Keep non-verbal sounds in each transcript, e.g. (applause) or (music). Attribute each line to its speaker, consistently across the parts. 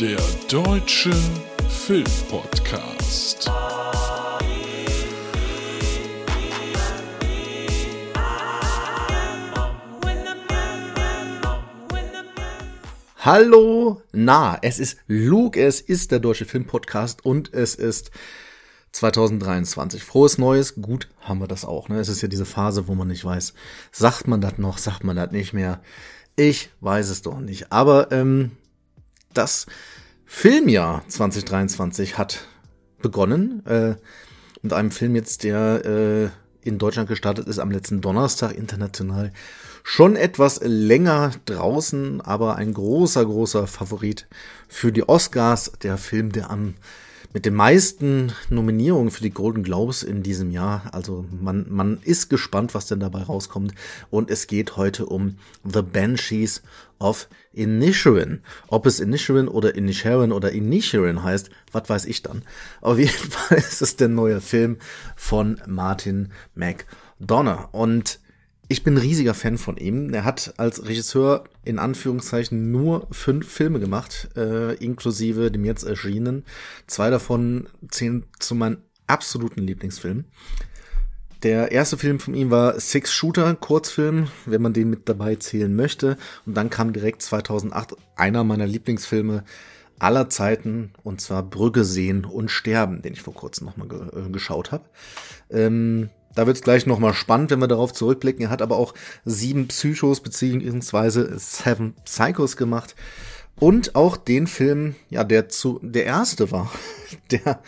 Speaker 1: Der Deutsche Filmpodcast.
Speaker 2: Hallo, na, es ist Luke, es ist der Deutsche Filmpodcast und es ist 2023. Frohes Neues, gut haben wir das auch. Ne? Es ist ja diese Phase, wo man nicht weiß, sagt man das noch, sagt man das nicht mehr. Ich weiß es doch nicht. Aber ähm, das Filmjahr 2023 hat begonnen äh, mit einem Film jetzt, der äh, in Deutschland gestartet ist am letzten Donnerstag international. Schon etwas länger draußen, aber ein großer, großer Favorit für die Oscars. Der Film, der am mit den meisten Nominierungen für die Golden Globes in diesem Jahr. Also man, man ist gespannt, was denn dabei rauskommt. Und es geht heute um The Banshees of Inisherin. Ob es Inisherin oder Inisherin oder Inisherin heißt, was weiß ich dann. Auf jeden (laughs) Fall ist es der neue Film von Martin McDonough. Und ich bin ein riesiger Fan von ihm. Er hat als Regisseur in Anführungszeichen nur fünf Filme gemacht, äh, inklusive dem jetzt erschienenen. Zwei davon zählen zu meinen absoluten Lieblingsfilmen. Der erste Film von ihm war Six Shooter, Kurzfilm, wenn man den mit dabei zählen möchte. Und dann kam direkt 2008 einer meiner Lieblingsfilme aller Zeiten, und zwar Brügge sehen und sterben, den ich vor kurzem nochmal ge äh, geschaut habe. Ähm, da wird es gleich nochmal spannend, wenn wir darauf zurückblicken. Er hat aber auch sieben Psychos beziehungsweise Seven Psychos gemacht. Und auch den Film, ja, der zu, der erste war, (laughs) der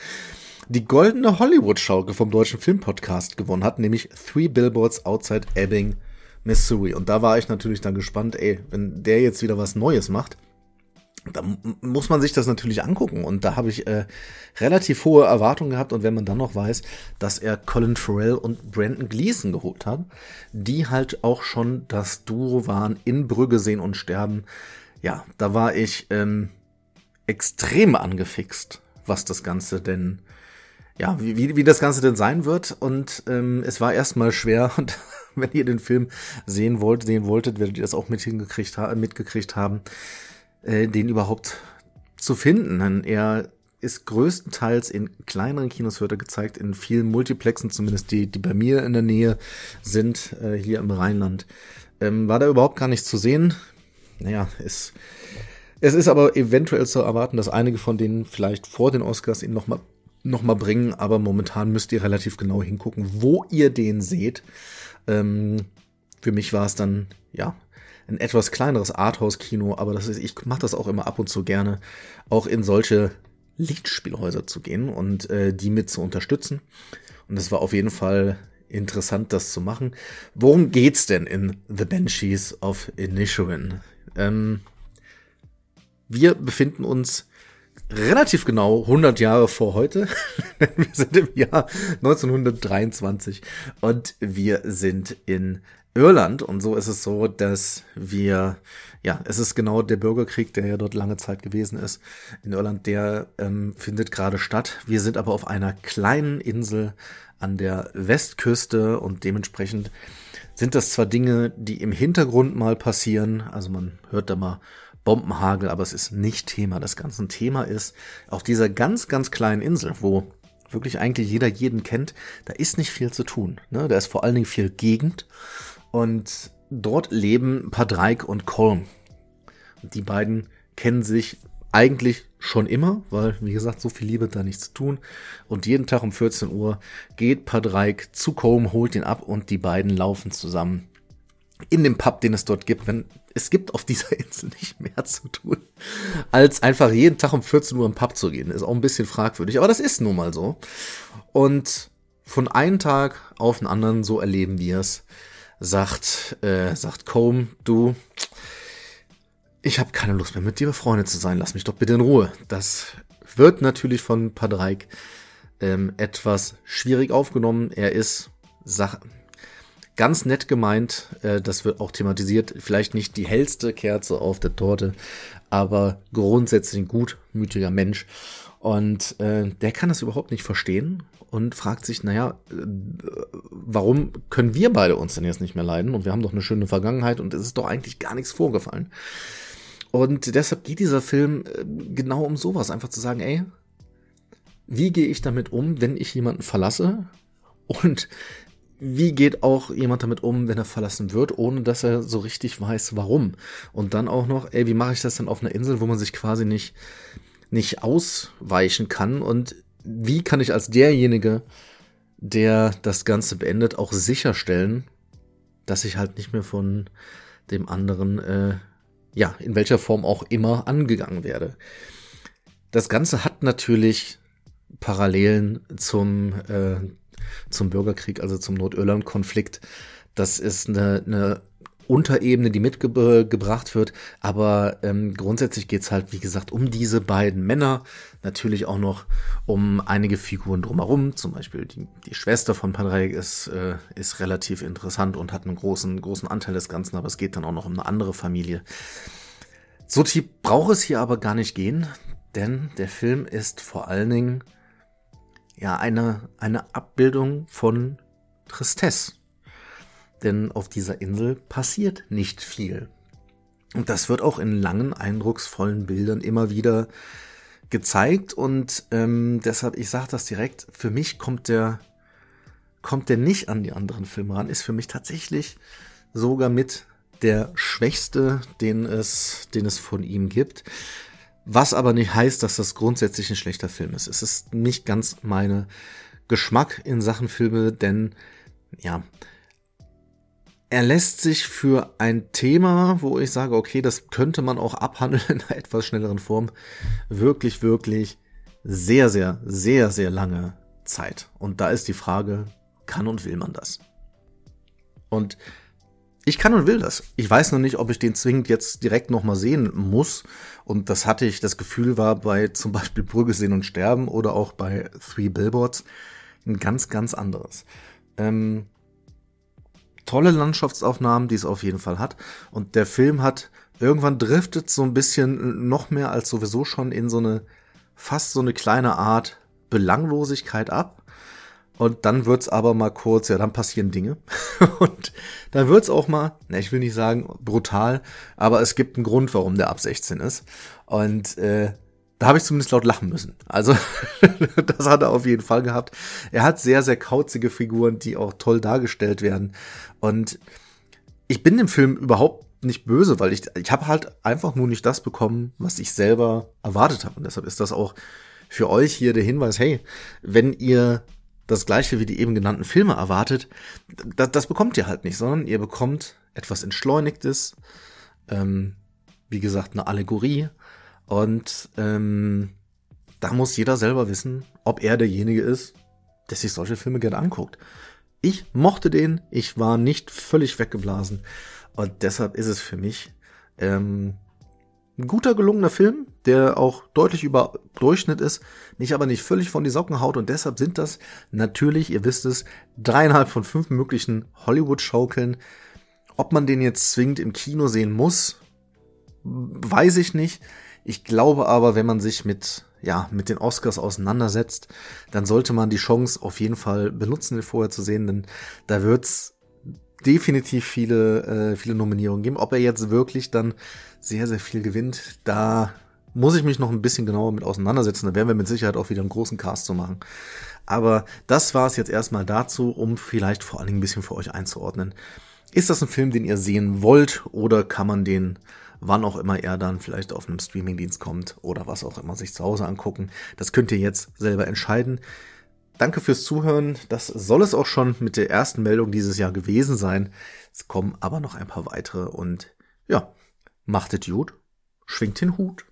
Speaker 2: die goldene Hollywood-Schaukel vom Deutschen Filmpodcast gewonnen hat, nämlich Three Billboards Outside Ebbing, Missouri. Und da war ich natürlich dann gespannt, ey, wenn der jetzt wieder was Neues macht, da muss man sich das natürlich angucken. Und da habe ich äh, relativ hohe Erwartungen gehabt. Und wenn man dann noch weiß, dass er Colin Farrell und Brandon Gleason geholt hat, die halt auch schon das Duo waren in Brügge sehen und sterben, ja, da war ich ähm, extrem angefixt, was das Ganze denn, ja, wie, wie das Ganze denn sein wird. Und ähm, es war erstmal schwer. (laughs) Und wenn ihr den Film sehen wollt, sehen wolltet, werdet ihr das auch mit hingekriegt, mitgekriegt haben äh, den überhaupt zu finden. Denn er ist größtenteils in kleineren Kinos wird er gezeigt, in vielen Multiplexen, zumindest die, die bei mir in der Nähe sind, äh, hier im Rheinland. Ähm, war da überhaupt gar nicht zu sehen. Naja, ist, es ist aber eventuell zu erwarten, dass einige von denen vielleicht vor den Oscars ihn nochmal noch mal bringen, aber momentan müsst ihr relativ genau hingucken, wo ihr den seht. Ähm, für mich war es dann, ja, ein etwas kleineres Arthouse-Kino, aber das ist, ich mache das auch immer ab und zu gerne, auch in solche Lichtspielhäuser zu gehen und äh, die mit zu unterstützen. Und es war auf jeden Fall interessant, das zu machen. Worum geht's denn in The Banshees of Inisherin? Ähm, wir befinden uns relativ genau 100 Jahre vor heute. (laughs) wir sind im Jahr 1923 und wir sind in Irland. Und so ist es so, dass wir, ja, es ist genau der Bürgerkrieg, der ja dort lange Zeit gewesen ist in Irland, der ähm, findet gerade statt. Wir sind aber auf einer kleinen Insel an der Westküste und dementsprechend sind das zwar Dinge, die im Hintergrund mal passieren, also man hört da mal Bombenhagel, aber es ist nicht Thema. Das ganze Thema ist auf dieser ganz, ganz kleinen Insel, wo wirklich eigentlich jeder jeden kennt, da ist nicht viel zu tun. Ne? Da ist vor allen Dingen viel Gegend und dort leben Padreik und Colm. Die beiden kennen sich eigentlich schon immer, weil, wie gesagt, so viel Liebe da nichts zu tun. Und jeden Tag um 14 Uhr geht Padreik zu Colm, holt ihn ab und die beiden laufen zusammen in dem Pub, den es dort gibt. Wenn, es gibt auf (laughs) dieser Insel nicht mehr zu tun, als einfach jeden Tag um 14 Uhr im Pub zu gehen. Ist auch ein bisschen fragwürdig, aber das ist nun mal so. Und von einem Tag auf den anderen, so erleben wir es, sagt, äh, sagt Combe, du, ich habe keine Lust mehr mit dir befreundet zu sein, lass mich doch bitte in Ruhe. Das wird natürlich von Padreik ähm, etwas schwierig aufgenommen. Er ist Sach ganz nett gemeint, äh, das wird auch thematisiert, vielleicht nicht die hellste Kerze auf der Torte, aber grundsätzlich ein gutmütiger Mensch. Und äh, der kann das überhaupt nicht verstehen und fragt sich, naja, äh, warum können wir beide uns denn jetzt nicht mehr leiden? Und wir haben doch eine schöne Vergangenheit und es ist doch eigentlich gar nichts vorgefallen. Und deshalb geht dieser Film äh, genau um sowas, einfach zu sagen, ey, wie gehe ich damit um, wenn ich jemanden verlasse? Und wie geht auch jemand damit um, wenn er verlassen wird, ohne dass er so richtig weiß, warum? Und dann auch noch, ey, wie mache ich das dann auf einer Insel, wo man sich quasi nicht, nicht ausweichen kann? Und wie kann ich als derjenige, der das Ganze beendet, auch sicherstellen, dass ich halt nicht mehr von dem anderen, äh, ja, in welcher Form auch immer angegangen werde. Das Ganze hat natürlich Parallelen zum, äh, zum Bürgerkrieg, also zum Nordirland-Konflikt. Das ist eine, eine Unterebene, die mitgebracht wird. Aber ähm, grundsätzlich geht's halt, wie gesagt, um diese beiden Männer. Natürlich auch noch um einige Figuren drumherum. Zum Beispiel die, die Schwester von Padraig ist, äh, ist relativ interessant und hat einen großen, großen Anteil des Ganzen. Aber es geht dann auch noch um eine andere Familie. So tief braucht es hier aber gar nicht gehen, denn der Film ist vor allen Dingen ja eine, eine Abbildung von Tristesse denn auf dieser Insel passiert nicht viel. Und das wird auch in langen, eindrucksvollen Bildern immer wieder gezeigt und ähm, deshalb, ich sage das direkt, für mich kommt der, kommt der nicht an die anderen Filme ran, ist für mich tatsächlich sogar mit der schwächste, den es, den es von ihm gibt. Was aber nicht heißt, dass das grundsätzlich ein schlechter Film ist. Es ist nicht ganz meine Geschmack in Sachen Filme, denn ja, er lässt sich für ein Thema, wo ich sage, okay, das könnte man auch abhandeln (laughs) in einer etwas schnelleren Form, wirklich, wirklich sehr, sehr, sehr, sehr lange Zeit. Und da ist die Frage, kann und will man das? Und ich kann und will das. Ich weiß noch nicht, ob ich den zwingend jetzt direkt nochmal sehen muss. Und das hatte ich, das Gefühl war bei (laughs) zum Beispiel Brügge sehen und sterben oder auch bei Three Billboards ein ganz, ganz anderes. Ähm, tolle Landschaftsaufnahmen, die es auf jeden Fall hat. Und der Film hat irgendwann driftet so ein bisschen noch mehr als sowieso schon in so eine fast so eine kleine Art Belanglosigkeit ab. Und dann wird's aber mal kurz, ja, dann passieren Dinge. (laughs) Und dann wird's auch mal, ne, ich will nicht sagen brutal, aber es gibt einen Grund, warum der ab 16 ist. Und äh, da habe ich zumindest laut lachen müssen. Also (laughs) das hat er auf jeden Fall gehabt. Er hat sehr, sehr kauzige Figuren, die auch toll dargestellt werden. Und ich bin dem Film überhaupt nicht böse, weil ich, ich habe halt einfach nur nicht das bekommen, was ich selber erwartet habe. Und deshalb ist das auch für euch hier der Hinweis, hey, wenn ihr das gleiche wie die eben genannten Filme erwartet, das, das bekommt ihr halt nicht, sondern ihr bekommt etwas Entschleunigtes, ähm, wie gesagt, eine Allegorie, und ähm, da muss jeder selber wissen, ob er derjenige ist, der sich solche Filme gerne anguckt. Ich mochte den, ich war nicht völlig weggeblasen. Und deshalb ist es für mich ähm, ein guter, gelungener Film, der auch deutlich über Durchschnitt ist, mich aber nicht völlig von die Socken haut. Und deshalb sind das natürlich, ihr wisst es, dreieinhalb von fünf möglichen Hollywood-Schaukeln. Ob man den jetzt zwingend im Kino sehen muss, weiß ich nicht. Ich glaube aber, wenn man sich mit, ja, mit den Oscars auseinandersetzt, dann sollte man die Chance auf jeden Fall benutzen, den vorher zu sehen, denn da wird's definitiv viele, äh, viele Nominierungen geben. Ob er jetzt wirklich dann sehr, sehr viel gewinnt, da muss ich mich noch ein bisschen genauer mit auseinandersetzen. Da werden wir mit Sicherheit auch wieder einen großen Cast zu machen. Aber das war es jetzt erstmal dazu, um vielleicht vor allen Dingen ein bisschen für euch einzuordnen. Ist das ein Film, den ihr sehen wollt oder kann man den wann auch immer er dann vielleicht auf einem Streamingdienst kommt oder was auch immer sich zu Hause angucken. Das könnt ihr jetzt selber entscheiden. Danke fürs Zuhören. Das soll es auch schon mit der ersten Meldung dieses Jahr gewesen sein. Es kommen aber noch ein paar weitere und ja, macht es gut, schwingt den Hut.